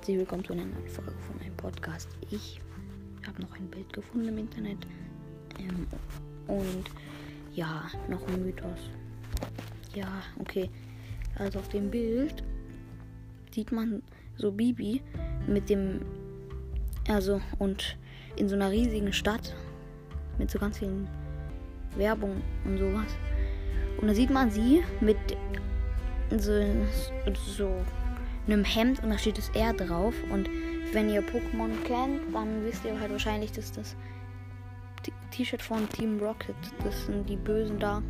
herzlich willkommen zu einer neuen Folge von meinem Podcast. Ich habe noch ein Bild gefunden im Internet. Ähm, und ja, noch ein Mythos. Ja, okay. Also auf dem Bild sieht man so Bibi mit dem. Also, und in so einer riesigen Stadt mit so ganz vielen Werbung und sowas. Und da sieht man sie mit so, so einem Hemd und da steht das R drauf. Und wenn ihr Pokémon kennt, dann wisst ihr halt wahrscheinlich, dass das T-Shirt von Team Rocket, das sind die Bösen da.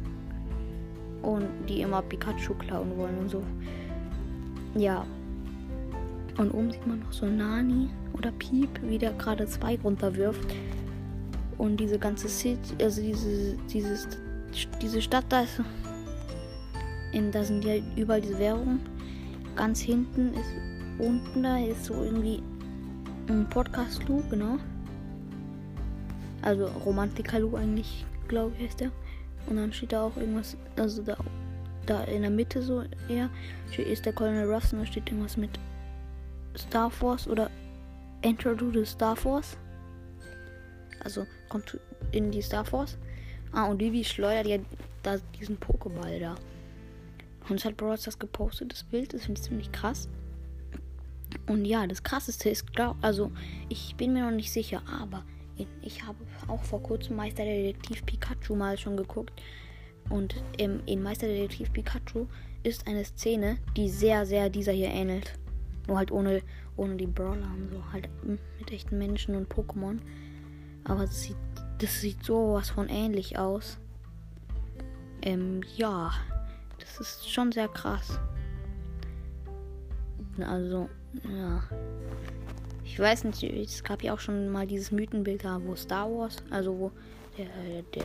Und die immer Pikachu klauen wollen und so. Ja. Und oben sieht man noch so Nani oder Piep, wie der gerade zwei runterwirft. Und diese ganze City, also diese, dieses, diese Stadt da ist. In, da sind ja überall diese Währungen ganz hinten ist, unten da ist so irgendwie ein Podcast Lu, genau. Also Romantiker Lu eigentlich, glaube ich, heißt der. Und dann steht da auch irgendwas, also da, da in der Mitte so eher, ist der Colonel Ruffs und da steht irgendwas mit Star Force oder Enter to the Star Force. Also kommt in die Star Force. Ah, und Vivi schleudert ja da diesen Pokéball da. Und es hat Brawls das gepostet, das Bild. Das finde ich ziemlich krass. Und ja, das krasseste ist, glaub, also ich bin mir noch nicht sicher, aber ich habe auch vor kurzem Meisterdetektiv Pikachu mal schon geguckt. Und im, in Meisterdetektiv Pikachu ist eine Szene, die sehr, sehr dieser hier ähnelt. Nur halt ohne, ohne die Brawler und so. Halt mit echten Menschen und Pokémon. Aber das sieht, das sieht sowas von ähnlich aus. Ähm, ja. Das ist schon sehr krass. Also, ja. Ich weiß nicht, es gab ja auch schon mal dieses Mythenbild da, wo Star Wars, also wo der, der,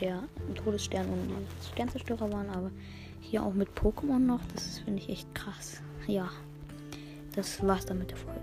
der Todesstern und die Sternzerstörer waren, aber hier auch mit Pokémon noch, das finde ich echt krass. Ja, das war's dann mit der Folge.